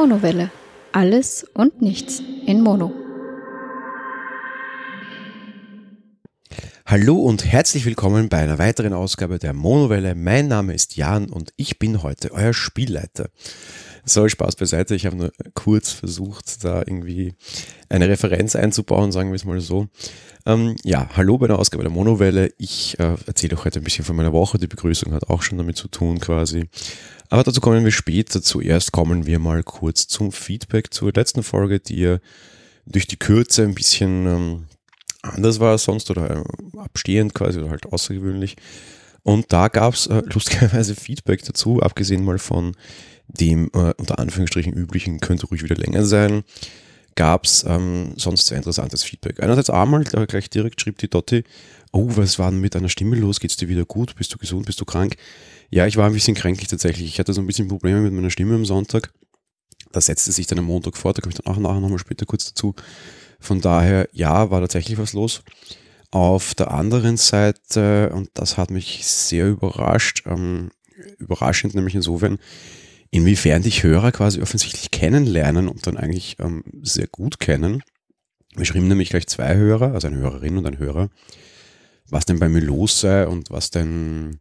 Monowelle. Alles und nichts in Mono. Hallo und herzlich willkommen bei einer weiteren Ausgabe der Monowelle. Mein Name ist Jan und ich bin heute euer Spielleiter. So, Spaß beiseite. Ich habe nur kurz versucht, da irgendwie eine Referenz einzubauen, sagen wir es mal so. Ähm, ja, hallo bei der Ausgabe der Monowelle. Ich äh, erzähle euch heute ein bisschen von meiner Woche. Die Begrüßung hat auch schon damit zu tun quasi. Aber dazu kommen wir später. Zuerst kommen wir mal kurz zum Feedback zur letzten Folge, die ja durch die Kürze ein bisschen ähm, anders war als sonst oder äh, abstehend quasi oder halt außergewöhnlich. Und da gab es äh, lustigerweise Feedback dazu, abgesehen mal von dem äh, unter Anführungsstrichen üblichen, könnte ruhig wieder länger sein, gab es ähm, sonst sehr interessantes Feedback. Einerseits einmal äh, gleich direkt schrieb die Dotti, oh, was war denn mit deiner Stimme los? Geht's dir wieder gut? Bist du gesund? Bist du krank? Ja, ich war ein bisschen kränklich tatsächlich. Ich hatte so ein bisschen Probleme mit meiner Stimme am Sonntag. Da setzte sich dann am Montag fort, da komme ich dann auch nachher nochmal später kurz dazu. Von daher, ja, war tatsächlich was los. Auf der anderen Seite, und das hat mich sehr überrascht, ähm, überraschend nämlich insofern, inwiefern dich Hörer quasi offensichtlich kennenlernen und dann eigentlich ähm, sehr gut kennen. Wir schrieben nämlich gleich zwei Hörer, also eine Hörerin und ein Hörer, was denn bei mir los sei und was denn,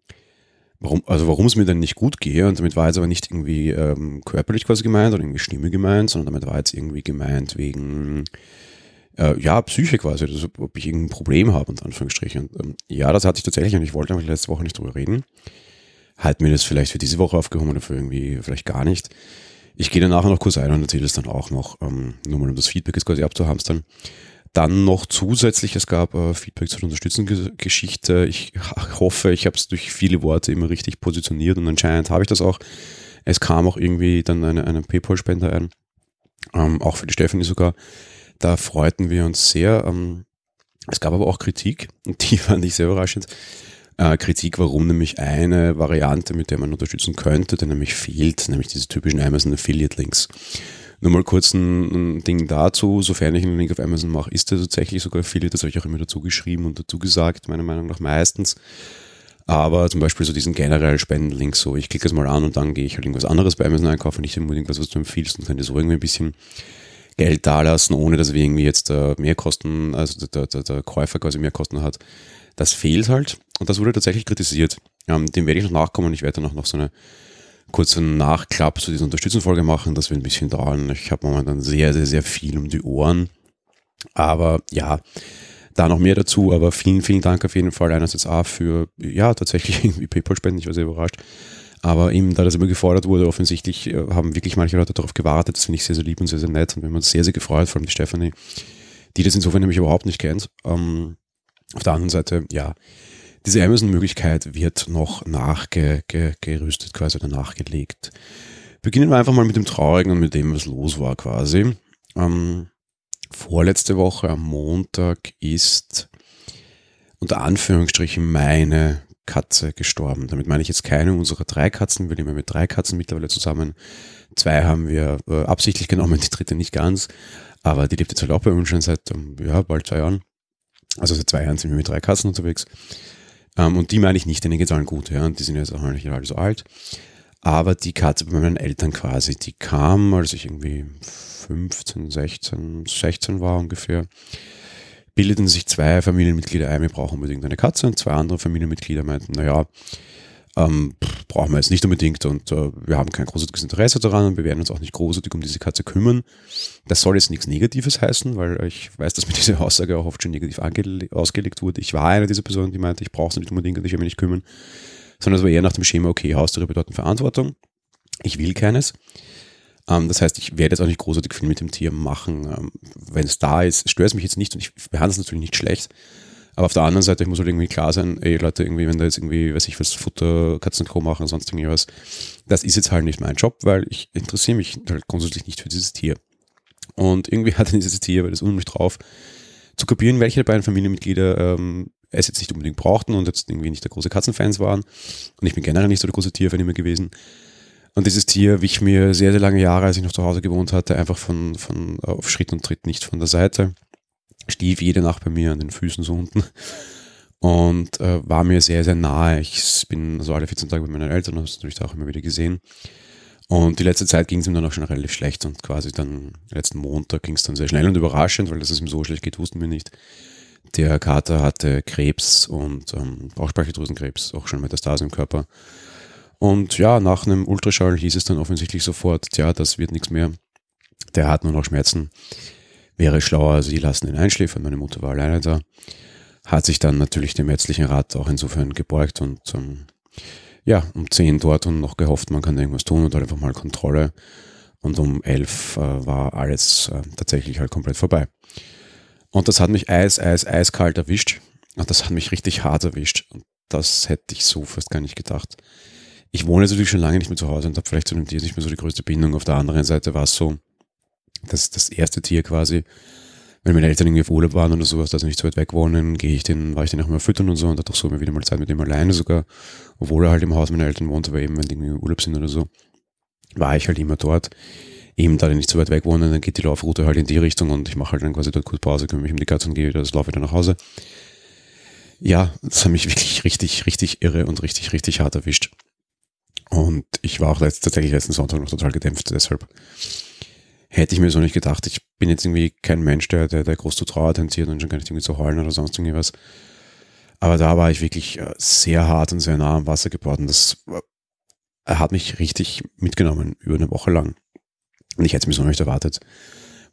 warum, also warum es mir denn nicht gut gehe. Und damit war jetzt aber nicht irgendwie ähm, körperlich quasi gemeint oder irgendwie Stimme gemeint, sondern damit war jetzt irgendwie gemeint wegen, äh, ja, Psyche quasi, also ob ich irgendein Problem habe, unter Anführungsstrichen. Und, ähm, ja, das hatte ich tatsächlich und ich wollte einfach letzte Woche nicht drüber reden halt mir das vielleicht für diese Woche aufgehoben oder für irgendwie vielleicht gar nicht. Ich gehe dann nachher noch kurz ein und erzähle es dann auch noch, ähm, nur mal um das Feedback jetzt quasi abzuhamstern. Dann noch zusätzlich, es gab äh, Feedback zur Unterstützungsgeschichte. Ich hoffe, ich habe es durch viele Worte immer richtig positioniert und anscheinend habe ich das auch. Es kam auch irgendwie dann eine, eine PayPal-Spender ein, ähm, auch für die Stephanie sogar. Da freuten wir uns sehr. Ähm, es gab aber auch Kritik und die fand ich sehr überraschend äh, Kritik, warum nämlich eine Variante, mit der man unterstützen könnte, der nämlich fehlt, nämlich diese typischen Amazon Affiliate Links. Nur mal kurz ein, Ding dazu, sofern ich einen Link auf Amazon mache, ist der tatsächlich sogar Affiliate, das habe ich auch immer dazu geschrieben und dazu gesagt, meiner Meinung nach meistens. Aber zum Beispiel so diesen generell Spendenlink, so ich klicke es mal an und dann gehe ich halt irgendwas anderes bei Amazon einkaufen, nicht unbedingt was, was du empfiehlst und kann dir so irgendwie ein bisschen Geld dalassen, ohne dass wir irgendwie jetzt äh, mehr Kosten, also der, der, der Käufer quasi mehr Kosten hat. Das fehlt halt und das wurde tatsächlich kritisiert. Ähm, dem werde ich noch nachkommen. Ich werde dann auch noch so eine kurze Nachklapp zu dieser Unterstützungsfolge machen. Das wird ein bisschen dauern. Ich habe momentan sehr, sehr, sehr viel um die Ohren. Aber ja, da noch mehr dazu. Aber vielen, vielen Dank auf jeden Fall einerseits auch für, ja, tatsächlich irgendwie PayPal-Spenden. Ich war sehr überrascht. Aber eben, da das immer gefordert wurde, offensichtlich äh, haben wirklich manche Leute darauf gewartet. Das finde ich sehr, sehr lieb und sehr, sehr nett. Und wir haben uns sehr, sehr gefreut, vor allem die Stefanie, die das insofern nämlich überhaupt nicht kennt. Ähm, auf der anderen Seite, ja, diese Amazon-Möglichkeit wird noch nachgerüstet quasi oder nachgelegt. Beginnen wir einfach mal mit dem Traurigen und mit dem, was los war quasi. Ähm, vorletzte Woche am Montag ist unter Anführungsstrichen meine Katze gestorben. Damit meine ich jetzt keine unserer drei Katzen. Wir leben mit drei Katzen mittlerweile zusammen. Zwei haben wir äh, absichtlich genommen, die dritte nicht ganz. Aber die lebt jetzt halt auch bei uns schon seit ähm, ja, bald zwei Jahren. Also seit zwei Jahren sind wir mit drei Katzen unterwegs. Ähm, und die meine ich nicht, denen geht es allen gut, ja. Die sind jetzt auch nicht alle so alt. Aber die Katze bei meinen Eltern quasi, die kam, als ich irgendwie 15, 16, 16 war ungefähr, bildeten sich zwei Familienmitglieder ein, wir brauchen unbedingt eine Katze und zwei andere Familienmitglieder meinten, naja, ähm, brauchen wir jetzt nicht unbedingt und äh, wir haben kein großartiges Interesse daran und wir werden uns auch nicht großartig um diese Katze kümmern. Das soll jetzt nichts Negatives heißen, weil ich weiß, dass mir diese Aussage auch oft schon negativ ausgelegt wurde. Ich war eine dieser Personen, die meinte, ich brauche es nicht unbedingt und ich will mich nicht kümmern, sondern es war eher nach dem Schema, okay, Haustiere bedeuten Verantwortung. Ich will keines. Ähm, das heißt, ich werde jetzt auch nicht großartig viel mit dem Tier machen. Ähm, wenn es da ist, stört es mich jetzt nicht und ich behandle es natürlich nicht schlecht. Aber auf der anderen Seite muss halt irgendwie klar sein, ey Leute, irgendwie, wenn da jetzt irgendwie, weiß ich was, Futter, Katzenklo machen, sonst irgendwie was, das ist jetzt halt nicht mein Job, weil ich interessiere mich halt grundsätzlich nicht für dieses Tier. Und irgendwie hatte dieses Tier, weil das unheimlich drauf, zu kapieren, welche der beiden Familienmitglieder ähm, es jetzt nicht unbedingt brauchten und jetzt irgendwie nicht der große Katzenfans waren. Und ich bin generell nicht so der große Tierfan immer gewesen. Und dieses Tier wich mir sehr, sehr lange Jahre, als ich noch zu Hause gewohnt hatte, einfach von, von auf Schritt und Tritt nicht von der Seite stief jede Nacht bei mir an den Füßen so unten und äh, war mir sehr, sehr nahe. Ich bin so alle 14 Tage bei meinen Eltern, habe es natürlich auch immer wieder gesehen. Und die letzte Zeit ging es ihm dann auch schon relativ schlecht und quasi dann letzten Montag ging es dann sehr schnell und überraschend, weil dass es ihm so schlecht geht, wussten wir nicht. Der Kater hatte Krebs und ähm, Bauchspeicheldrüsenkrebs, auch schon Metastase im Körper. Und ja, nach einem Ultraschall hieß es dann offensichtlich sofort, tja, das wird nichts mehr. Der hat nur noch Schmerzen. Wäre schlauer, sie lassen ihn einschläfern. Meine Mutter war alleine da. Hat sich dann natürlich dem ärztlichen Rat auch insofern gebeugt und ähm, ja, um 10 dort und noch gehofft, man kann irgendwas tun und halt einfach mal Kontrolle. Und um 11 äh, war alles äh, tatsächlich halt komplett vorbei. Und das hat mich eis, eis, eiskalt erwischt. Und das hat mich richtig hart erwischt. Und das hätte ich so fast gar nicht gedacht. Ich wohne natürlich schon lange nicht mehr zu Hause und habe vielleicht zu dem Tier nicht mehr so die größte Bindung. Auf der anderen Seite war es so, dass das erste Tier quasi, wenn meine Eltern irgendwie auf Urlaub waren oder sowas, dass sie nicht so weit weg wohnen, gehe ich den, war ich den auch mal füttern und so und hatte auch so immer wieder mal Zeit mit dem alleine sogar, obwohl er halt im Haus meiner Eltern wohnt, aber eben, wenn die irgendwie im Urlaub sind oder so, war ich halt immer dort. Eben da die nicht so weit weg wohnen, dann geht die Laufroute halt in die Richtung und ich mache halt dann quasi dort kurz Pause, kümmere mich um die Katze und gehe wieder, das laufe wieder nach Hause. Ja, das hat mich wirklich richtig, richtig irre und richtig, richtig hart erwischt. Und ich war auch letzt, tatsächlich letzten Sonntag noch total gedämpft, deshalb hätte ich mir so nicht gedacht. Ich bin jetzt irgendwie kein Mensch, der, der, der groß zu Trauer tendiert und schon gar nicht irgendwie zu heulen oder sonst irgendwas. Aber da war ich wirklich äh, sehr hart und sehr nah am Wasser geworden. Das äh, hat mich richtig mitgenommen, über eine Woche lang. Und ich hätte es mir so nicht erwartet.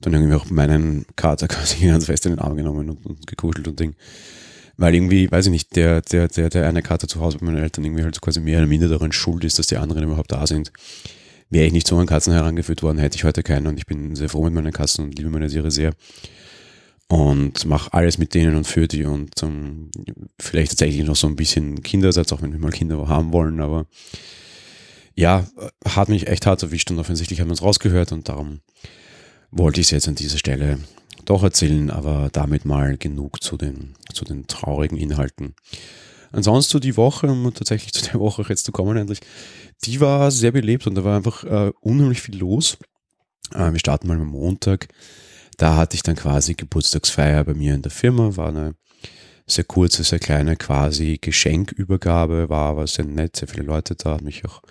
Dann irgendwie auch meinen Kater quasi ganz fest in den Arm genommen und, und gekuschelt und Ding. Weil irgendwie, weiß ich nicht, der, der, der, der eine Kater zu Hause bei meinen Eltern irgendwie halt quasi mehr oder minder daran schuld ist, dass die anderen überhaupt da sind. Wäre ich nicht so an Katzen herangeführt worden, hätte ich heute keinen und ich bin sehr froh mit meinen Katzen und liebe meine Tiere sehr. Und mache alles mit denen und für die und um, vielleicht tatsächlich noch so ein bisschen Kindersatz, auch wenn wir mal Kinder haben wollen, aber ja, hat mich echt hart erwischt und offensichtlich haben wir uns rausgehört und darum wollte ich es jetzt an dieser Stelle doch erzählen, aber damit mal genug zu den, zu den traurigen Inhalten. Ansonsten die Woche, um tatsächlich zu der Woche jetzt zu kommen endlich, die war sehr belebt und da war einfach äh, unheimlich viel los. Äh, wir starten mal am Montag. Da hatte ich dann quasi Geburtstagsfeier bei mir in der Firma, war eine sehr kurze, sehr kleine quasi Geschenkübergabe, war aber sehr nett, sehr viele Leute da, hat mich auch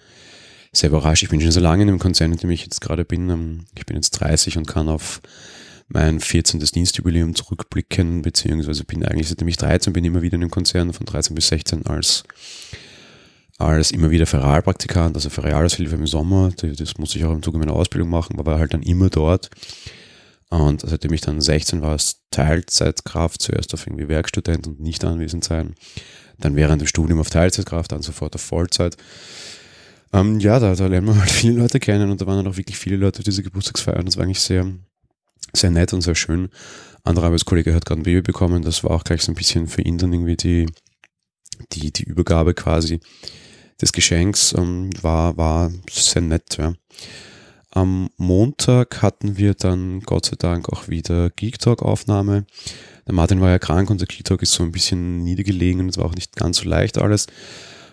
sehr überrascht. Ich bin schon so lange in dem Konzern, in dem ich jetzt gerade bin. Ähm, ich bin jetzt 30 und kann auf mein 14. Dienstjubiläum zurückblicken, beziehungsweise bin eigentlich, seitdem ich 13 bin, immer wieder in dem Konzern von 13 bis 16 als, als immer wieder Ferialpraktikant, also Ferialaushilfe im Sommer. Das muss ich auch im Zuge meiner Ausbildung machen, aber war halt dann immer dort. Und seitdem ich dann 16 war, als Teilzeitkraft, zuerst auf irgendwie Werkstudent und nicht anwesend sein, dann während dem Studium auf Teilzeitkraft, dann sofort auf Vollzeit. Ähm, ja, da, da lernen wir halt viele Leute kennen und da waren dann auch wirklich viele Leute auf diese Geburtstagsfeier das war eigentlich sehr, sehr nett und sehr schön. Anderer Arbeitskollege hat gerade ein Baby bekommen, das war auch gleich so ein bisschen für ihn dann irgendwie die, die, die Übergabe quasi des Geschenks, ähm, war, war sehr nett, ja. Am Montag hatten wir dann Gott sei Dank auch wieder Geek Talk Aufnahme. Der Martin war ja krank und der Geek Talk ist so ein bisschen niedergelegen und es war auch nicht ganz so leicht alles.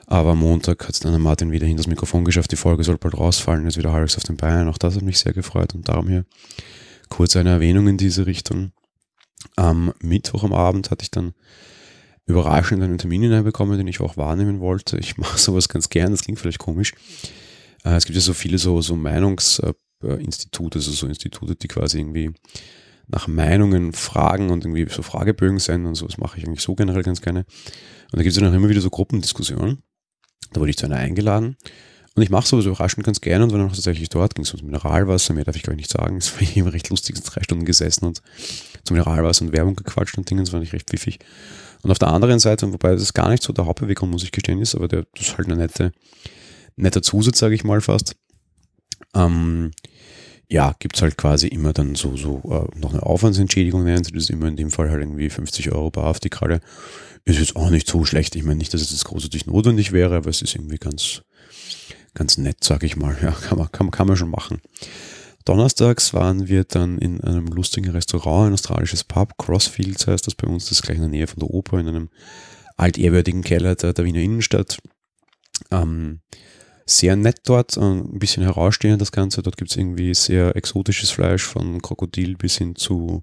Aber am Montag hat es dann der Martin wieder hin das Mikrofon geschafft. Die Folge soll bald rausfallen, ist wieder halbwegs auf den Beinen. Auch das hat mich sehr gefreut und darum hier kurz eine Erwähnung in diese Richtung. Am Mittwoch am Abend hatte ich dann überraschend einen Termin hineinbekommen, den ich auch wahrnehmen wollte. Ich mache sowas ganz gern, das klingt vielleicht komisch. Äh, es gibt ja so viele so, so Meinungsinstitute, also so Institute, die quasi irgendwie nach Meinungen fragen und irgendwie so Fragebögen senden und so. Das mache ich eigentlich so generell ganz gerne. Und da gibt es dann auch immer wieder so Gruppendiskussionen. Da wurde ich zu einer eingeladen und ich mache sowas überraschend ganz gerne und war dann auch tatsächlich dort, ging es ums Mineralwasser, mehr darf ich gar nicht sagen. Es war immer recht lustig, sind drei Stunden gesessen und zum Mineralwasser und Werbung gequatscht und Dinge, das fand ich recht pfiffig. Und auf der anderen Seite, wobei das gar nicht so der Hauptbewegung, muss ich gestehen, ist, aber der, das ist halt eine nette, netter Zusatz, sage ich mal fast. Ähm, ja, gibt es halt quasi immer dann so, so äh, noch eine Aufwandsentschädigung, nennen sie das immer in dem Fall halt irgendwie 50 Euro die Kralle. Ist jetzt auch nicht so schlecht. Ich meine nicht, dass es jetzt großartig notwendig wäre, aber es ist irgendwie ganz, ganz nett, sag ich mal. Ja, kann man, kann, kann man schon machen. Donnerstags waren wir dann in einem lustigen Restaurant, ein australisches Pub, Crossfields heißt das bei uns, das ist gleich in der Nähe von der Oper, in einem altehrwürdigen Keller der, der Wiener Innenstadt. Ähm, sehr nett dort, äh, ein bisschen herausstehend das Ganze. Dort gibt es irgendwie sehr exotisches Fleisch von Krokodil bis hin zu,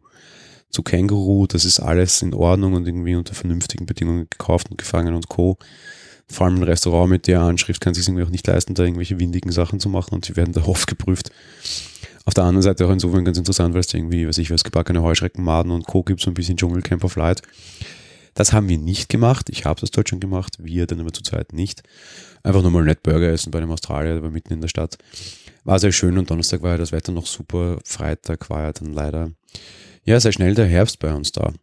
zu Känguru. Das ist alles in Ordnung und irgendwie unter vernünftigen Bedingungen gekauft und gefangen und Co. Vor allem ein Restaurant mit der Anschrift kann sich irgendwie auch nicht leisten, da irgendwelche windigen Sachen zu machen und sie werden da oft geprüft. Auf der anderen Seite auch insofern ganz interessant, weil es irgendwie, weiß ich was, gebackene Heuschrecken, Maden und Co. gibt, so ein bisschen Dschungelcamp of Light. Das haben wir nicht gemacht. Ich habe das dort schon gemacht, wir dann aber zurzeit nicht. Einfach nur mal nett Burger essen bei einem Australier, der war mitten in der Stadt. War sehr schön und Donnerstag war ja das Wetter noch super. Freitag war ja dann leider, ja, sehr schnell der Herbst bei uns da.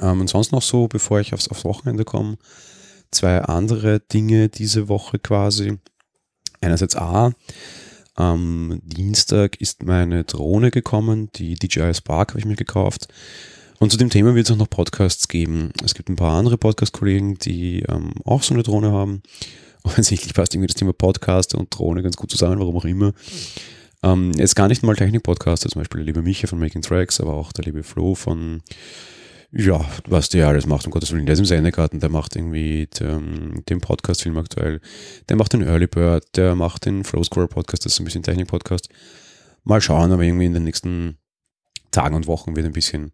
Ähm, und sonst noch so, bevor ich aufs, aufs Wochenende komme, zwei andere Dinge diese Woche quasi. Einerseits A, am Dienstag ist meine Drohne gekommen, die DJI Spark habe ich mir gekauft. Und zu dem Thema wird es auch noch Podcasts geben. Es gibt ein paar andere Podcast-Kollegen, die ähm, auch so eine Drohne haben. Offensichtlich passt irgendwie das Thema Podcast und Drohne ganz gut zusammen, warum auch immer. Ähm, jetzt gar nicht mal Technik-Podcaster, zum Beispiel der liebe Micha von Making Tracks, aber auch der liebe Flo von, ja, was der alles macht, um Gottes Willen, der ist im Sendegarten, der macht irgendwie den, den Podcast-Film aktuell, der macht den Early Bird, der macht den Flow Square Podcast, das ist ein bisschen Technik-Podcast. Mal schauen, aber irgendwie in den nächsten Tagen und Wochen wird ein bisschen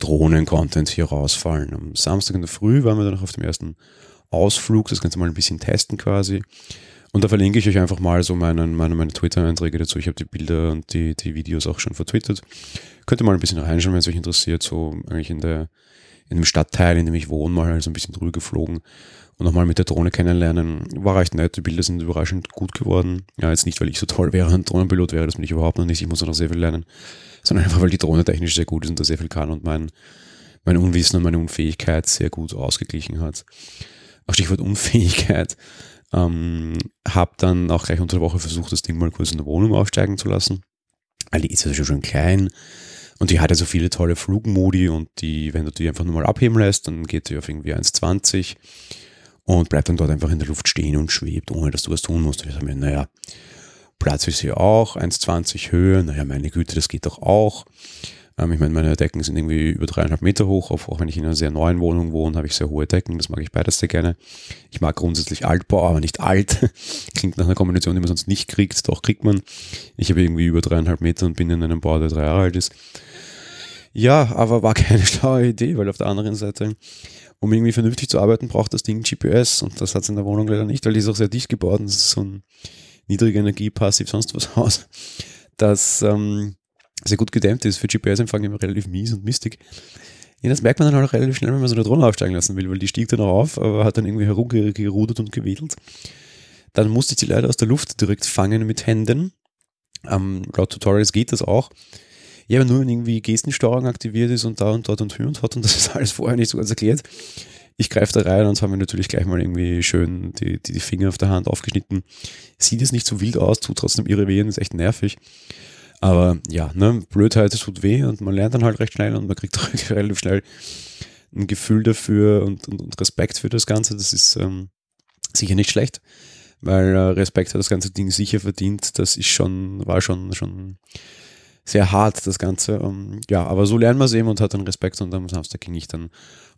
Drohnen-Content hier rausfallen. Am Samstag in der Früh waren wir dann noch auf dem ersten Ausflug, das Ganze mal ein bisschen testen quasi. Und da verlinke ich euch einfach mal so meinen, meine, meine Twitter-Einträge dazu. Ich habe die Bilder und die, die Videos auch schon vertwittert. Könnt ihr mal ein bisschen reinschauen, wenn es euch interessiert. So eigentlich in der, in dem Stadtteil, in dem ich wohne, mal so ein bisschen drüber geflogen und nochmal mit der Drohne kennenlernen. War recht nett. Die Bilder sind überraschend gut geworden. Ja, jetzt nicht, weil ich so toll wäre, ein Drohnenpilot wäre, das bin ich überhaupt noch nicht. Ich muss noch sehr viel lernen sondern einfach, weil die Drohne technisch sehr gut ist und da sehr viel kann und mein, mein Unwissen und meine Unfähigkeit sehr gut ausgeglichen hat. Auch Stichwort Unfähigkeit. Ähm, habe dann auch gleich unter der Woche versucht, das Ding mal kurz in der Wohnung aufsteigen zu lassen. Weil die ist ja schon klein und die hat ja so viele tolle Flugmodi und die, wenn du die einfach nur mal abheben lässt, dann geht die auf irgendwie 1,20 und bleibt dann dort einfach in der Luft stehen und schwebt, ohne dass du was tun musst. Und ich sage mir, naja, Platz ist hier auch, 1,20 Höhe, naja, meine Güte, das geht doch auch. Ähm, ich meine, meine Decken sind irgendwie über dreieinhalb Meter hoch, auch wenn ich in einer sehr neuen Wohnung wohne, habe ich sehr hohe Decken, das mag ich beides sehr gerne. Ich mag grundsätzlich Altbau, aber nicht alt. Klingt nach einer Kombination, die man sonst nicht kriegt, doch kriegt man. Ich habe irgendwie über dreieinhalb Meter und bin in einem Bau, der drei Jahre alt ist. Ja, aber war keine schlaue Idee, weil auf der anderen Seite, um irgendwie vernünftig zu arbeiten, braucht das Ding GPS und das hat es in der Wohnung leider nicht, weil die ist auch sehr dicht gebaut und das ist so ein niedrige Energie, passiv, sonst was aus, das ähm, sehr gut gedämmt ist. Für GPS-Empfang immer relativ mies und mistig. Ja, das merkt man dann auch relativ schnell, wenn man so eine Drohne aufsteigen lassen will, weil die stieg dann auch auf, aber hat dann irgendwie herumgerudert und gewedelt. Dann musste ich sie leider aus der Luft direkt fangen mit Händen. Ähm, laut Tutorials geht das auch. Ja, aber nur wenn irgendwie Gestensteuerung aktiviert ist und da und dort und hier und hat und das ist alles vorher nicht so ganz erklärt, ich greife da rein und habe mir natürlich gleich mal irgendwie schön die, die, die, Finger auf der Hand aufgeschnitten. Sieht jetzt nicht so wild aus, tut trotzdem ihre Wehen, ist echt nervig. Aber ja, ne, Blödheit, es tut weh und man lernt dann halt recht schnell und man kriegt auch relativ schnell ein Gefühl dafür und, und, und Respekt für das Ganze. Das ist ähm, sicher nicht schlecht, weil äh, Respekt hat das ganze Ding sicher verdient. Das ist schon, war schon, schon sehr hart, das Ganze. Ähm, ja, aber so lernen wir es eben und hat dann Respekt und am Samstag ging ich dann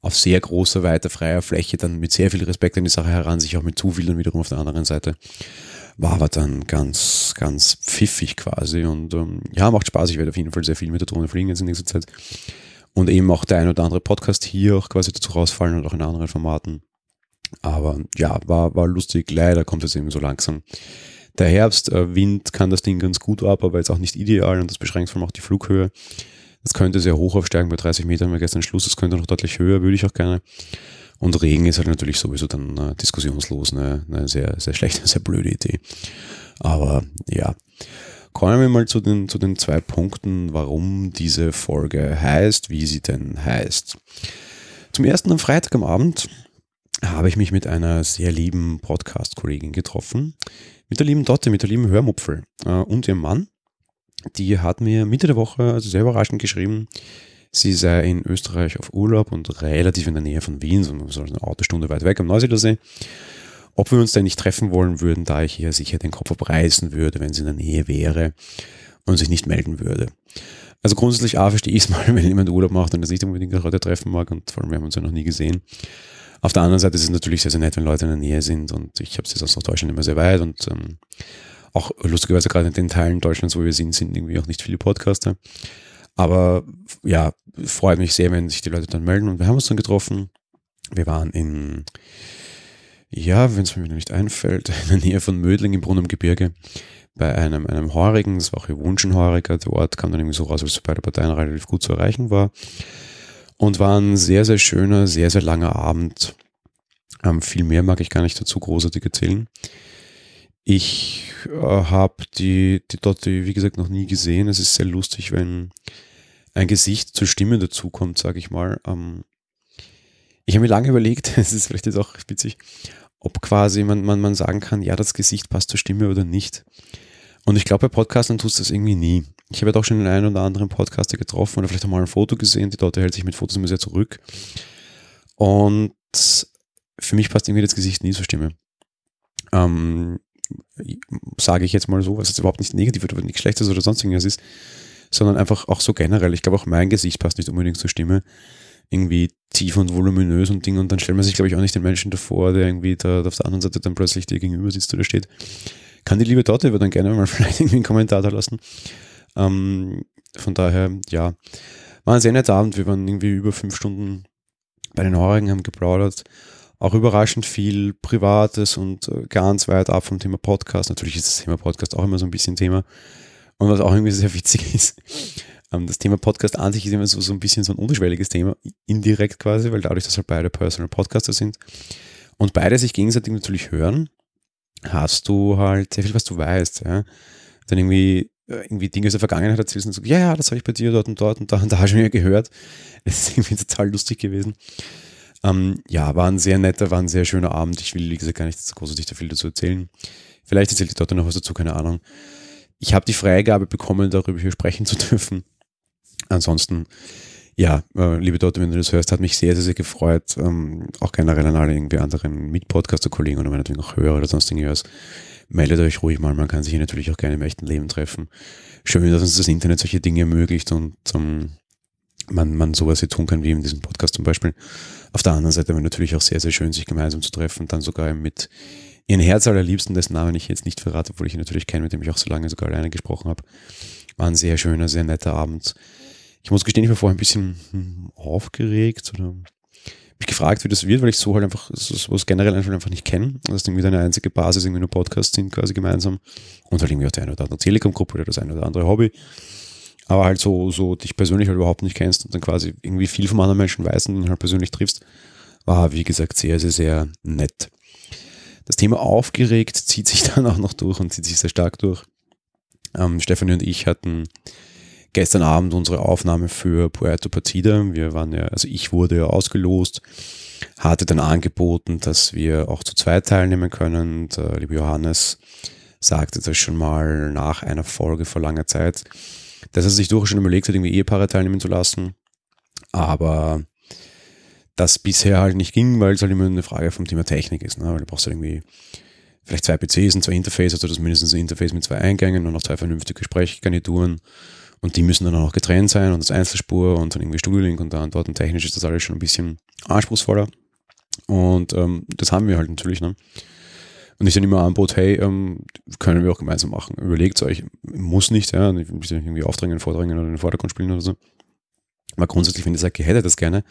auf sehr großer, weiter, freier Fläche dann mit sehr viel Respekt an die Sache heran, sich auch mit zu viel dann wiederum auf der anderen Seite. War aber dann ganz, ganz pfiffig quasi und ähm, ja, macht Spaß. Ich werde auf jeden Fall sehr viel mit der Drohne fliegen jetzt in nächster Zeit. Und eben auch der ein oder andere Podcast hier auch quasi dazu rausfallen und auch in anderen Formaten. Aber ja, war, war lustig. Leider kommt es eben so langsam. Der Herbst, äh, Wind kann das Ding ganz gut ab, aber jetzt auch nicht ideal und das beschränkt vor allem auch die Flughöhe. Das könnte sehr hoch aufsteigen, bei 30 Metern war gestern Schluss, es könnte noch deutlich höher, würde ich auch gerne. Und Regen ist halt natürlich sowieso dann äh, diskussionslos eine, eine sehr, sehr schlechte, sehr blöde Idee. Aber ja. Kommen wir mal zu den, zu den zwei Punkten, warum diese Folge heißt, wie sie denn heißt. Zum ersten am Freitag am Abend habe ich mich mit einer sehr lieben Podcast-Kollegin getroffen, mit der lieben Dotte, mit der lieben Hörmupfel äh, und ihrem Mann die hat mir Mitte der Woche also sehr überraschend geschrieben, sie sei in Österreich auf Urlaub und relativ in der Nähe von Wien, so eine Autostunde weit weg am Neusiedlersee. Ob wir uns denn nicht treffen wollen würden, da ich ihr sicher den Kopf abreißen würde, wenn sie in der Nähe wäre und sich nicht melden würde. Also grundsätzlich A, verstehe ich es mal, wenn jemand Urlaub macht und das nicht unbedingt heute treffen mag und vor allem, wir haben uns ja noch nie gesehen. Auf der anderen Seite ist es natürlich sehr, sehr nett, wenn Leute in der Nähe sind und ich habe es jetzt aus Deutschland immer sehr weit und ähm, auch lustigerweise gerade in den Teilen Deutschlands, wo wir sind, sind irgendwie auch nicht viele Podcaster. Aber ja, freut mich sehr, wenn sich die Leute dann melden. Und wir haben uns dann getroffen. Wir waren in ja, wenn es mir nicht einfällt, in der Nähe von Mödling im Brunnengebirge bei einem, einem Heurigen, das war auch ihr Wunsch, ein Heuriger. Der Ort kam dann irgendwie so raus, als es beide Parteien relativ gut zu erreichen war. Und war ein sehr, sehr schöner, sehr, sehr langer Abend. Ähm, viel mehr mag ich gar nicht dazu großartig erzählen. Ich äh, habe die, die dort, wie gesagt, noch nie gesehen. Es ist sehr lustig, wenn ein Gesicht zur Stimme dazukommt, sage ich mal. Ähm, ich habe mir lange überlegt, es ist vielleicht jetzt auch witzig, ob quasi man, man, man sagen kann, ja, das Gesicht passt zur Stimme oder nicht. Und ich glaube, bei Podcastern tust du das irgendwie nie. Ich habe ja doch schon den einen oder anderen Podcaster getroffen oder vielleicht auch mal ein Foto gesehen. Die dort hält sich mit Fotos immer sehr zurück. Und für mich passt irgendwie das Gesicht nie zur Stimme. Ähm, sage ich jetzt mal so, was jetzt überhaupt nicht negativ oder nichts Schlechtes oder sonst irgendwas ist, sondern einfach auch so generell. Ich glaube, auch mein Gesicht passt nicht unbedingt zur Stimme. Irgendwie tief und voluminös und Ding. Und dann stellt man sich, glaube ich, auch nicht den Menschen davor, der irgendwie da auf der anderen Seite dann plötzlich dir gegenüber sitzt oder steht. Kann die liebe Dotte dann gerne mal vielleicht irgendwie einen Kommentar da lassen. Ähm, von daher, ja, war ein sehr netter Abend. Wir waren irgendwie über fünf Stunden bei den Horrigen, haben geplaudert. Auch überraschend viel Privates und äh, ganz weit ab vom Thema Podcast. Natürlich ist das Thema Podcast auch immer so ein bisschen Thema. Und was auch irgendwie sehr witzig ist, ähm, das Thema Podcast an sich ist immer so, so ein bisschen so ein unterschwelliges Thema, indirekt quasi, weil dadurch, dass halt beide Personal Podcaster sind und beide sich gegenseitig natürlich hören, hast du halt sehr viel, was du weißt. Ja? Dann irgendwie, äh, irgendwie Dinge aus der Vergangenheit erzählst und so, ja, ja, das habe ich bei dir dort und dort und da und da schon wieder gehört. Das ist irgendwie total lustig gewesen. Ähm, ja, war ein sehr netter, war ein sehr schöner Abend. Ich will, wie gesagt, gar nicht so großartig da viel dazu erzählen. Vielleicht erzählt die dort noch was dazu, keine Ahnung. Ich habe die Freigabe bekommen, darüber hier sprechen zu dürfen. Ansonsten, ja, äh, liebe Dotte, wenn du das hörst, hat mich sehr, sehr, sehr gefreut. Ähm, auch generell an alle irgendwie anderen Mitpodcaster-Kollegen oder meinetwegen auch Hörer oder sonst irgendwas. Meldet euch ruhig mal, man kann sich hier natürlich auch gerne im echten Leben treffen. Schön, dass uns das Internet solche Dinge ermöglicht und um, man, man sowas hier tun kann, wie in diesem Podcast zum Beispiel. Auf der anderen Seite war natürlich auch sehr, sehr schön, sich gemeinsam zu treffen, dann sogar mit ihren Herz allerliebsten, dessen Namen ich jetzt nicht verrate, obwohl ich ihn natürlich kenne, mit dem ich auch so lange sogar alleine gesprochen habe. War ein sehr schöner, sehr netter Abend. Ich muss gestehen, ich war vorher ein bisschen hm, aufgeregt oder mich gefragt, wie das wird, weil ich so halt einfach sowas generell einfach, nicht kenne. Das ist irgendwie eine einzige Basis, irgendwie nur Podcasts sind quasi gemeinsam. Und halt irgendwie auch die eine oder andere Telekom-Gruppe oder das eine oder andere Hobby. Aber halt so, so dich persönlich halt überhaupt nicht kennst und dann quasi irgendwie viel von anderen Menschen weißt und dann halt persönlich triffst, war wie gesagt sehr, sehr, sehr nett. Das Thema aufgeregt zieht sich dann auch noch durch und zieht sich sehr stark durch. Ähm, Stefanie und ich hatten gestern Abend unsere Aufnahme für Puerto Partida. Wir waren ja, also ich wurde ja ausgelost, hatte dann angeboten, dass wir auch zu zweit teilnehmen können. Der liebe Johannes sagte das schon mal nach einer Folge vor langer Zeit, dass er sich durchaus schon überlegt hat, irgendwie Ehepaare teilnehmen zu lassen. Aber das bisher halt nicht ging, weil es halt immer eine Frage vom Thema Technik ist. Ne? Weil du brauchst halt irgendwie vielleicht zwei PCs und zwei Interfaces, also das mindestens ein Interface mit zwei Eingängen und noch zwei vernünftige Sprechgarnituren. Und die müssen dann auch getrennt sein und das Einzelspur und dann irgendwie Studio-Link und da und dort. Und technisch ist das alles schon ein bisschen anspruchsvoller. Und ähm, das haben wir halt natürlich. Ne? Und ich dann immer anbot, hey, ähm, können wir auch gemeinsam machen. Überlegt euch, muss nicht, ja, ich will irgendwie aufdrängen, vordrängen oder in den Vordergrund spielen oder so. Aber grundsätzlich, wenn ihr sagt, ihr hättet das gerne,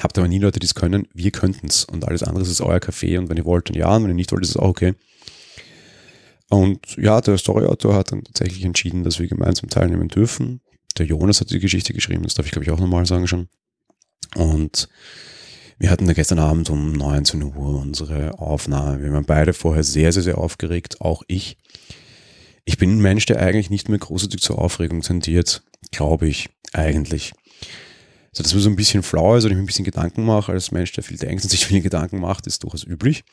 habt aber nie Leute, die es können, wir könnten es. Und alles andere ist euer Café und wenn ihr wollt, dann ja, und wenn ihr nicht wollt, ist es auch okay. Und ja, der Storyautor hat dann tatsächlich entschieden, dass wir gemeinsam teilnehmen dürfen. Der Jonas hat die Geschichte geschrieben, das darf ich glaube ich auch nochmal sagen schon. Und wir hatten da gestern Abend um 19 Uhr unsere Aufnahme. Wir waren beide vorher sehr, sehr, sehr aufgeregt, auch ich. Ich bin ein Mensch, der eigentlich nicht mehr großartig zur Aufregung tendiert, glaube ich, eigentlich. Also, dass man so ein bisschen flau ist oder ich mir ein bisschen Gedanken mache, als Mensch, der viel denkt und sich viele Gedanken macht, ist durchaus üblich.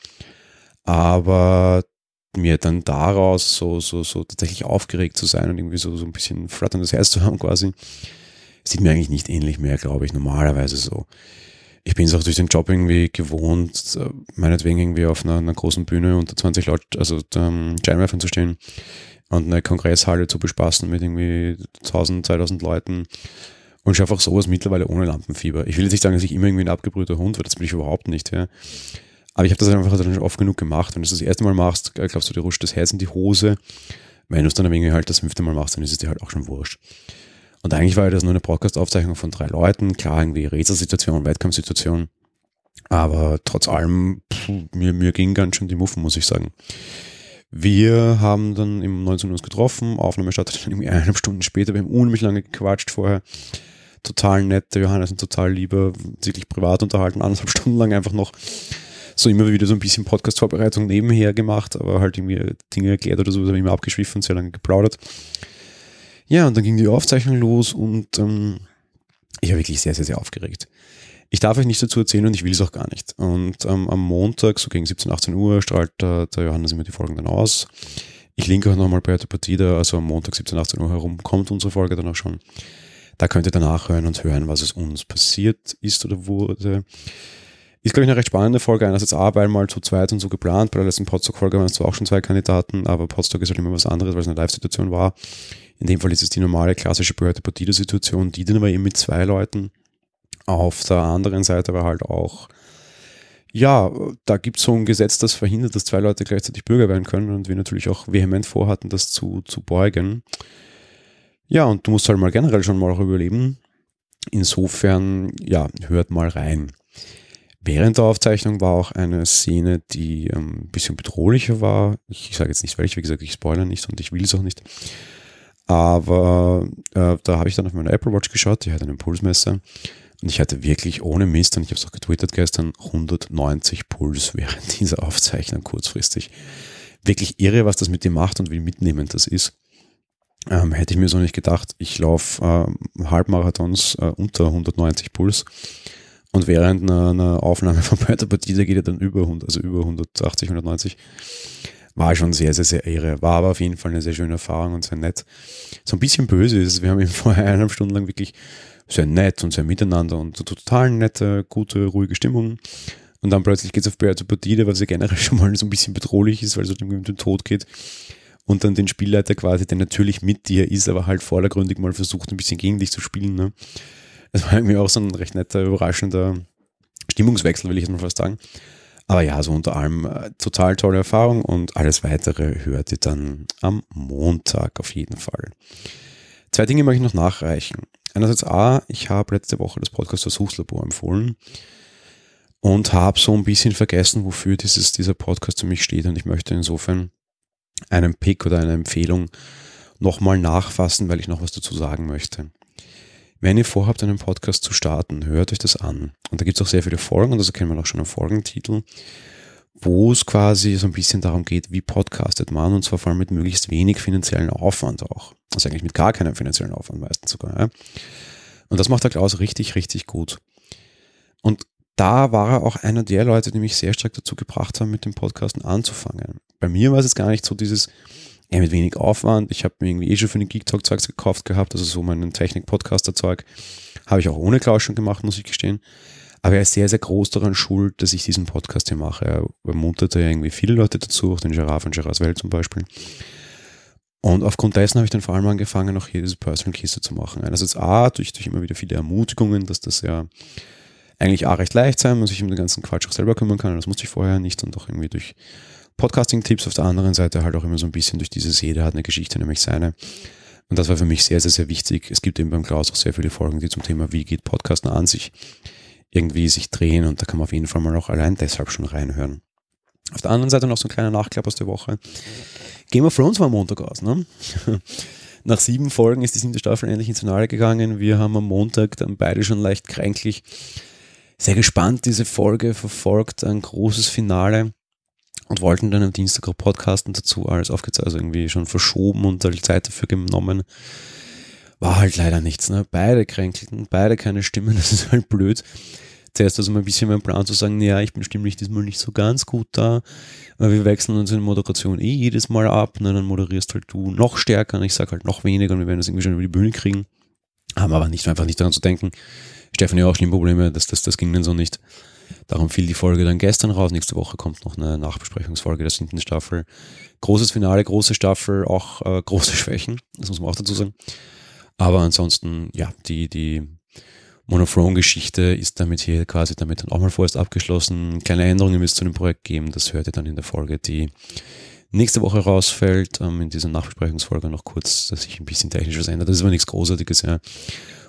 Aber mir dann daraus so, so, so tatsächlich aufgeregt zu sein und irgendwie so, so ein bisschen flatterndes Herz zu haben quasi, sieht mir eigentlich nicht ähnlich mehr, glaube ich, normalerweise so. Ich bin es auch durch den Job irgendwie gewohnt, äh, meinetwegen irgendwie auf einer, einer großen Bühne unter 20 Leuten, also ähm, zu stehen und eine Kongresshalle zu bespaßen mit irgendwie 1000, 2000 Leuten und schaffe auch sowas mittlerweile ohne Lampenfieber. Ich will jetzt nicht sagen, dass ich immer irgendwie ein abgebrühter Hund war, das bin ich überhaupt nicht, ja. Aber ich habe das einfach dann schon oft genug gemacht. Wenn du das das erste Mal machst, glaubst du, dir rutscht das Herz in die Hose. Wenn du es dann irgendwie halt das fünfte Mal machst, dann ist es dir halt auch schon wurscht. Und eigentlich war das nur eine Podcast-Aufzeichnung von drei Leuten. Klar, irgendwie Rätselsituation, Wettkampfsituation. Aber trotz allem, pff, mir, mir ging ganz schön die Muffen, muss ich sagen. Wir haben dann im 19 Uhr uns getroffen, Aufnahme startet dann irgendwie eineinhalb Stunden später, wir haben unheimlich lange gequatscht vorher. Total nett, der Johannes ein total lieber, wirklich privat unterhalten, anderthalb Stunden lang einfach noch so immer wieder so ein bisschen Podcast-Vorbereitung nebenher gemacht, aber halt irgendwie Dinge erklärt oder so, da habe immer abgeschwiffen, sehr lange geplaudert. Ja, und dann ging die Aufzeichnung los und ähm, ich war wirklich sehr, sehr, sehr aufgeregt. Ich darf euch nichts dazu erzählen und ich will es auch gar nicht. Und ähm, am Montag, so gegen 17, 18 Uhr, strahlt äh, der Johannes immer die Folgen dann aus. Ich linke auch nochmal bei der Partida, also am Montag 17, 18 Uhr herum kommt unsere Folge dann auch schon. Da könnt ihr danach hören und hören, was es uns passiert ist oder wurde. Ist, glaube ich, eine recht spannende Folge. Einerseits A, weil mal zu zweit und so geplant. Bei der letzten Podstock-Folge waren es zwar auch schon zwei Kandidaten, aber Podstock ist halt immer was anderes, weil es eine Live-Situation war. In dem Fall ist es die normale klassische Behörde-Partida-Situation, die dann aber eben mit zwei Leuten. Auf der anderen Seite aber halt auch, ja, da gibt es so ein Gesetz, das verhindert, dass zwei Leute gleichzeitig Bürger werden können und wir natürlich auch vehement vorhatten, das zu, zu beugen. Ja, und du musst halt mal generell schon mal auch überleben. Insofern, ja, hört mal rein. Während der Aufzeichnung war auch eine Szene, die ähm, ein bisschen bedrohlicher war. Ich sage jetzt nicht welche, wie gesagt, ich spoilere nicht und ich will es auch nicht. Aber äh, da habe ich dann auf meine Apple Watch geschaut, die hat einen Pulsmesser und ich hatte wirklich ohne Mist, und ich habe es auch getwittert gestern, 190 Puls während dieser Aufzeichnung kurzfristig. Wirklich irre, was das mit dir macht und wie mitnehmend das ist. Ähm, hätte ich mir so nicht gedacht. Ich laufe äh, Halbmarathons äh, unter 190 Puls und während einer, einer Aufnahme von Puerto Partida geht er dann über 100, also über 180, 190 war schon sehr, sehr, sehr irre. War aber auf jeden Fall eine sehr schöne Erfahrung und sehr nett. So ein bisschen böse ist es. Wir haben ihn vorher eineinhalb Stunden lang wirklich sehr nett und sehr miteinander und total nette, gute, ruhige Stimmung. Und dann plötzlich geht es auf Puerto Partida, was ja generell schon mal so ein bisschen bedrohlich ist, weil es um den Tod geht. Und dann den Spielleiter quasi, der natürlich mit dir ist, aber halt vordergründig mal versucht, ein bisschen gegen dich zu spielen. Ne? Das war irgendwie auch so ein recht netter, überraschender Stimmungswechsel, will ich jetzt mal fast sagen. Aber ja, so unter allem äh, total tolle Erfahrung und alles weitere hört ihr dann am Montag auf jeden Fall. Zwei Dinge möchte ich noch nachreichen. Einerseits A, ich habe letzte Woche das Podcast Versuchslabor empfohlen und habe so ein bisschen vergessen, wofür dieses, dieser Podcast für mich steht und ich möchte insofern einen Pick oder eine Empfehlung nochmal nachfassen, weil ich noch was dazu sagen möchte. Wenn ihr vorhabt, einen Podcast zu starten, hört euch das an. Und da gibt es auch sehr viele Folgen, und das erkennt man auch schon am Folgentitel, wo es quasi so ein bisschen darum geht, wie podcastet man, und zwar vor allem mit möglichst wenig finanziellen Aufwand auch. Also eigentlich mit gar keinem finanziellen Aufwand meistens sogar. Ja. Und das macht der Klaus richtig, richtig gut. Und da war er auch einer der Leute, die mich sehr stark dazu gebracht haben, mit dem Podcasten anzufangen. Bei mir war es gar nicht so dieses, eher mit wenig Aufwand. Ich habe mir irgendwie eh schon für den Geek Talk Zeugs gekauft gehabt, also so meinen Technik-Podcaster-Zeug. Habe ich auch ohne Klaus schon gemacht, muss ich gestehen. Aber er ist sehr, sehr groß daran schuld, dass ich diesen Podcast hier mache. Er ermunterte ja irgendwie viele Leute dazu, auch den Giraffe und Giraffe Welt zum Beispiel. Und aufgrund dessen habe ich dann vor allem angefangen, auch hier diese Personal Kiste zu machen. Einerseits A, durch, durch immer wieder viele Ermutigungen, dass das ja eigentlich A, recht leicht sein, man sich um den ganzen Quatsch auch selber kümmern kann. Das musste ich vorher nicht und auch irgendwie durch Podcasting-Tipps, auf der anderen Seite halt auch immer so ein bisschen durch diese Seele hat eine Geschichte, nämlich seine. Und das war für mich sehr, sehr, sehr wichtig. Es gibt eben beim Klaus auch sehr viele Folgen, die zum Thema, wie geht Podcasten an sich, irgendwie sich drehen und da kann man auf jeden Fall mal auch allein deshalb schon reinhören. Auf der anderen Seite noch so ein kleiner Nachklapp aus der Woche. Game of Thrones war am Montag aus, ne? Nach sieben Folgen ist die siebte Staffel endlich ins Finale gegangen. Wir haben am Montag dann beide schon leicht kränklich sehr gespannt diese Folge verfolgt. Ein großes Finale und wollten dann am Dienstag auch podcasten dazu, alles aufgezeichnet, also irgendwie schon verschoben und halt Zeit dafür genommen. War halt leider nichts, ne? Beide kränkelten, beide keine Stimmen, das ist halt blöd. Zuerst also mal ein bisschen mein Plan zu sagen, ja, ich bin stimmlich diesmal nicht so ganz gut da, aber wir wechseln uns in der Moderation eh jedes Mal ab, ne? dann moderierst halt du noch stärker und ich sag halt noch weniger und wir werden das irgendwie schon über die Bühne kriegen. Haben aber nicht, einfach nicht daran zu denken. Stefan ja auch Stimmprobleme, das, das, das ging dann so nicht. Darum fiel die Folge dann gestern raus. Nächste Woche kommt noch eine Nachbesprechungsfolge der siebten Staffel. Großes Finale, große Staffel, auch äh, große Schwächen, das muss man auch dazu sagen. Aber ansonsten, ja, die, die Monothrone-Geschichte ist damit hier quasi damit dann auch mal vorerst abgeschlossen. Kleine Änderungen wird es zu dem Projekt geben, das hört ihr dann in der Folge, die nächste Woche rausfällt. Ähm, in dieser Nachbesprechungsfolge noch kurz, dass sich ein bisschen technisch was ändert. Das ist aber nichts Großartiges, ja.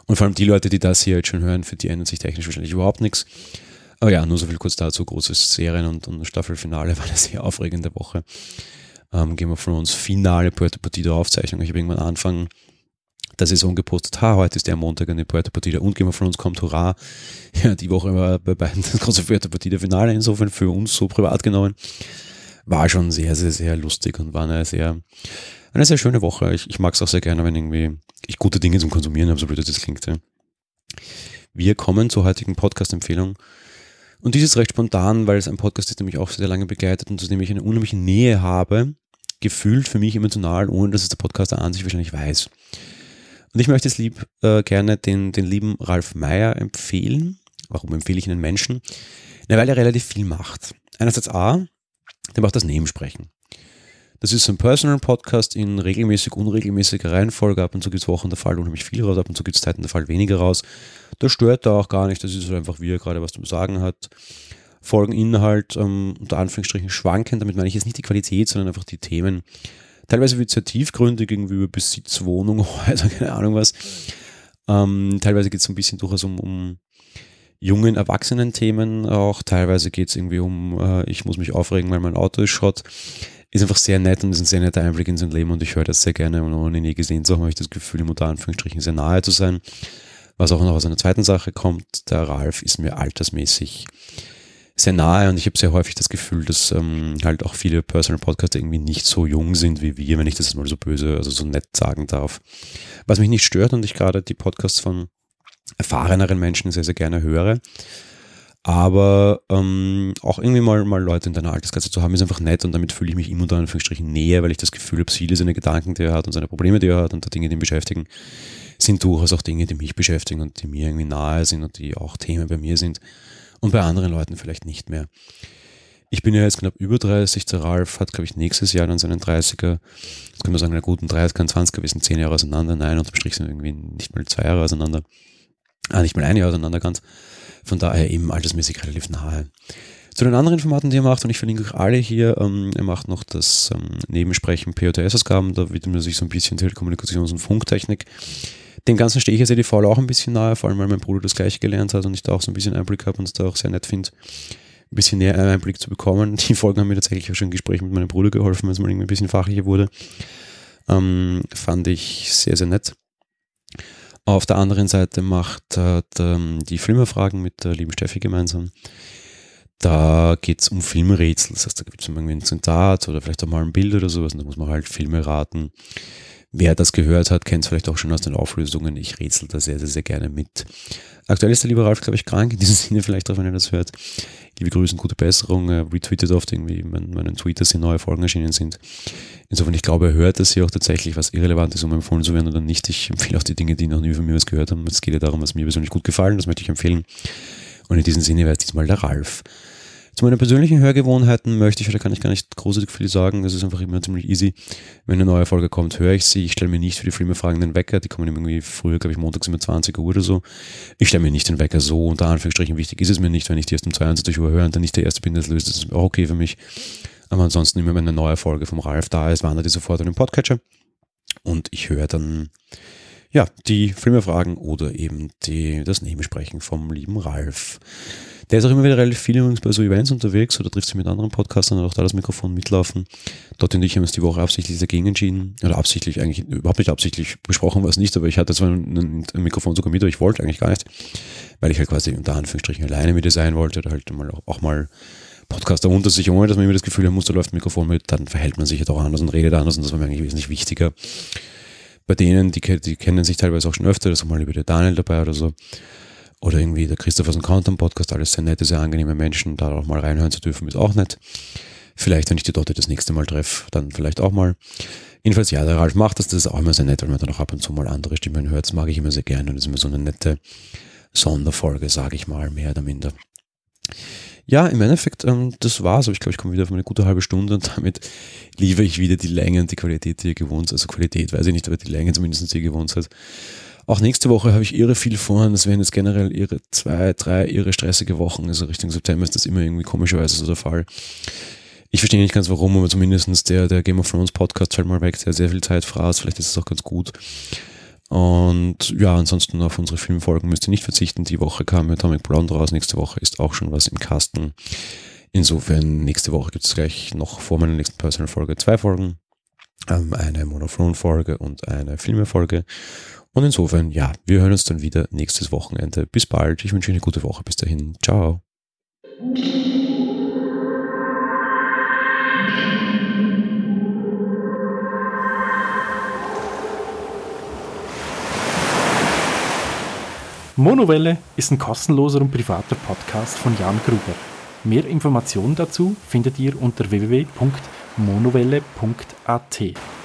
Und vor allem die Leute, die das hier jetzt schon hören, für die ändert sich technisch wahrscheinlich überhaupt nichts. Aber ja, nur so viel kurz dazu. Großes Serien- und, und Staffelfinale war eine sehr aufregende Woche. Ähm, Game of Thrones Finale, Puerto Partida Aufzeichnung. Ich habe irgendwann angefangen, der Saison gepostet, ha, heute ist der Montag eine Puerto Partida und Game of Thrones kommt, hurra. Ja, die Woche war bei beiden das große Puerto Partida Finale, insofern für uns so privat genommen. War schon sehr, sehr, sehr lustig und war eine sehr, eine sehr schöne Woche. Ich, ich mag es auch sehr gerne, wenn irgendwie ich gute Dinge zum Konsumieren habe, so blöd das klingt. Ja. Wir kommen zur heutigen Podcast-Empfehlung. Und dies ist recht spontan, weil es ein Podcast ist, der mich auch sehr lange begleitet und zu dem ich eine unheimliche Nähe habe, gefühlt für mich emotional, ohne dass es der Podcaster an sich wahrscheinlich weiß. Und ich möchte es lieb äh, gerne den, den lieben Ralf Meyer empfehlen. Warum empfehle ich einen Menschen? Na, weil er relativ viel macht. Einerseits A, der macht das Nebensprechen. Das ist ein Personal Podcast in regelmäßig, unregelmäßiger Reihenfolge. Ab und zu gibt es Wochen, der Fall unheimlich viel raus, ab und zu gibt es Zeiten, der Fall weniger raus. Das stört da auch gar nicht, das ist einfach, wie er gerade was zu sagen hat. Folgeninhalt ähm, unter Anführungsstrichen schwanken, damit meine ich jetzt nicht die Qualität, sondern einfach die Themen, Teilweise wird es sehr tiefgründig, irgendwie über Besitz, Wohnung, Häuser, keine Ahnung was. Ähm, teilweise geht es ein bisschen durchaus um, um jungen Erwachsenen-Themen auch. Teilweise geht es irgendwie um, äh, ich muss mich aufregen, weil mein Auto ist Schrott. Ist einfach sehr nett und ist ein sehr netter Einblick in sein Leben und ich höre das sehr gerne und ohne ihn je gesehen zu haben, habe ich das Gefühl, ihm unter Anführungsstrichen sehr nahe zu sein. Was auch noch aus einer zweiten Sache kommt, der Ralf ist mir altersmäßig sehr nahe und ich habe sehr häufig das Gefühl, dass ähm, halt auch viele Personal Podcaster irgendwie nicht so jung sind wie wir, wenn ich das mal so böse, also so nett sagen darf. Was mich nicht stört und ich gerade die Podcasts von erfahreneren Menschen sehr, sehr gerne höre. Aber ähm, auch irgendwie mal, mal Leute in deiner Altersklasse zu haben, ist einfach nett und damit fühle ich mich immer unter Anführungsstrichen näher, weil ich das Gefühl habe, viele seine Gedanken, die er hat und seine Probleme, die er hat und die Dinge, die ihn beschäftigen, sind durchaus auch Dinge, die mich beschäftigen und die mir irgendwie nahe sind und die auch Themen bei mir sind und bei anderen Leuten vielleicht nicht mehr. Ich bin ja jetzt knapp über 30, der Ralf hat, glaube ich, nächstes Jahr dann seinen 30er. Jetzt können wir sagen, na gut, ein 30er, ein 20er, wir sind 10 Jahre auseinander. Nein, unterm Strich sind wir irgendwie nicht mal zwei Jahre auseinander. Ah, nicht mal ein Jahr auseinander ganz. Von daher eben altersmäßig relativ nahe. Zu den anderen Formaten, die er macht, und ich verlinke euch alle hier, ähm, er macht noch das ähm, Nebensprechen POTS-Ausgaben, da widmet er sich so ein bisschen Telekommunikations- und Funktechnik. Dem Ganzen stehe ich sehr faul auch ein bisschen nahe, vor allem weil mein Bruder das gleiche gelernt hat und ich da auch so ein bisschen Einblick habe und es da auch sehr nett finde, ein bisschen näher Einblick zu bekommen. Die Folgen haben mir tatsächlich auch schon ein Gespräch mit meinem Bruder geholfen, wenn es mal irgendwie ein bisschen fachlicher wurde. Ähm, fand ich sehr, sehr nett. Auf der anderen Seite macht äh, die Filmerfragen mit der lieben Steffi gemeinsam. Da geht es um Filmrätsel. Das heißt, da gibt es irgendwie ein Zitat oder vielleicht auch mal ein Bild oder sowas und da muss man halt Filme raten. Wer das gehört hat, kennt es vielleicht auch schon aus den Auflösungen. Ich rätsel da sehr, sehr, sehr gerne mit. Aktuell ist der liebe Ralf, glaube ich, krank. In diesem Sinne vielleicht auch, wenn er das hört. Liebe Grüße gute Besserung. Er retweetet oft irgendwie meinen Tweet, dass hier neue Folgen erschienen sind. Insofern, ich glaube, er hört, dass hier auch tatsächlich was irrelevant ist, um empfohlen zu werden oder nicht. Ich empfehle auch die Dinge, die noch nie von mir was gehört haben. Es geht ja darum, was mir persönlich gut gefallen. Das möchte ich empfehlen. Und in diesem Sinne wäre es diesmal der Ralf. Zu meinen persönlichen Hörgewohnheiten möchte ich oder kann ich gar nicht großartig viel sagen. Das ist einfach immer ziemlich easy. Wenn eine neue Folge kommt, höre ich sie. Ich stelle mir nicht für die Filmefragen den Wecker. Die kommen irgendwie früher, glaube ich, montags immer 20 Uhr oder so. Ich stelle mir nicht den Wecker so. Unter Anführungsstrichen wichtig ist es mir nicht, wenn ich die erst um 22 Uhr höre und dann nicht der Erste bin, das löst. Das ist auch okay für mich. Aber ansonsten immer, wenn eine neue Folge vom Ralf da ist, wandert die sofort an den Podcatcher. Und ich höre dann ja, die Filmefragen oder eben die, das Nebensprechen vom lieben Ralf. Der ist auch immer wieder relativ viel bei so Events unterwegs oder trifft sich mit anderen Podcastern und auch da das Mikrofon mitlaufen. Dort und ich haben uns die Woche absichtlich dagegen entschieden. Oder absichtlich, eigentlich überhaupt nicht absichtlich besprochen war es nicht, aber ich hatte zwar ein, ein Mikrofon sogar mit, aber ich wollte eigentlich gar nicht, weil ich halt quasi unter Anführungsstrichen alleine mit dir sein wollte oder halt mal auch, auch mal Podcaster unter sich, ohne dass man immer das Gefühl haben muss, da läuft ein Mikrofon mit, dann verhält man sich ja doch anders und redet anders und das war mir eigentlich wesentlich wichtiger. Bei denen, die, die kennen sich teilweise auch schon öfter, das ist auch mal über der Daniel dabei oder so oder irgendwie der Christoph aus dem Content Podcast, alles sehr nette, sehr angenehme Menschen, da auch mal reinhören zu dürfen, ist auch nett. Vielleicht, wenn ich die dort das nächste Mal treffe, dann vielleicht auch mal. Jedenfalls, ja, der Ralf macht das, das ist auch immer sehr nett, weil man dann auch ab und zu mal andere Stimmen hört. Das mag ich immer sehr gerne und das ist immer so eine nette Sonderfolge, sage ich mal, mehr oder minder. Ja, im Endeffekt, ähm, das war's. Aber ich glaube, ich komme wieder auf eine gute halbe Stunde und damit liebe ich wieder die Länge und die Qualität, die ihr gewohnt seid. Also Qualität weiß ich nicht, aber die Länge zumindest, die ihr gewohnt seid. Auch nächste Woche habe ich irre viel vor. Das werden jetzt generell ihre zwei, drei irre stressige Wochen. Also Richtung September ist das immer irgendwie komischerweise so der Fall. Ich verstehe nicht ganz warum, aber zumindest der, der Game of Thrones Podcast fällt mal weg, der sehr viel Zeit fraß. Vielleicht ist es auch ganz gut. Und ja, ansonsten auf unsere Filmfolgen müsst ihr nicht verzichten. Die Woche kam Atomic Blonde raus, nächste Woche ist auch schon was im Kasten. Insofern, nächste Woche gibt es gleich noch vor meiner nächsten Personal-Folge zwei Folgen. Ähm, eine Monophrone-Folge und eine Filme-Folge. Und insofern, ja, wir hören uns dann wieder nächstes Wochenende. Bis bald. Ich wünsche Ihnen eine gute Woche. Bis dahin. Ciao. Monowelle ist ein kostenloser und privater Podcast von Jan Gruber. Mehr Informationen dazu findet ihr unter www.monowelle.at.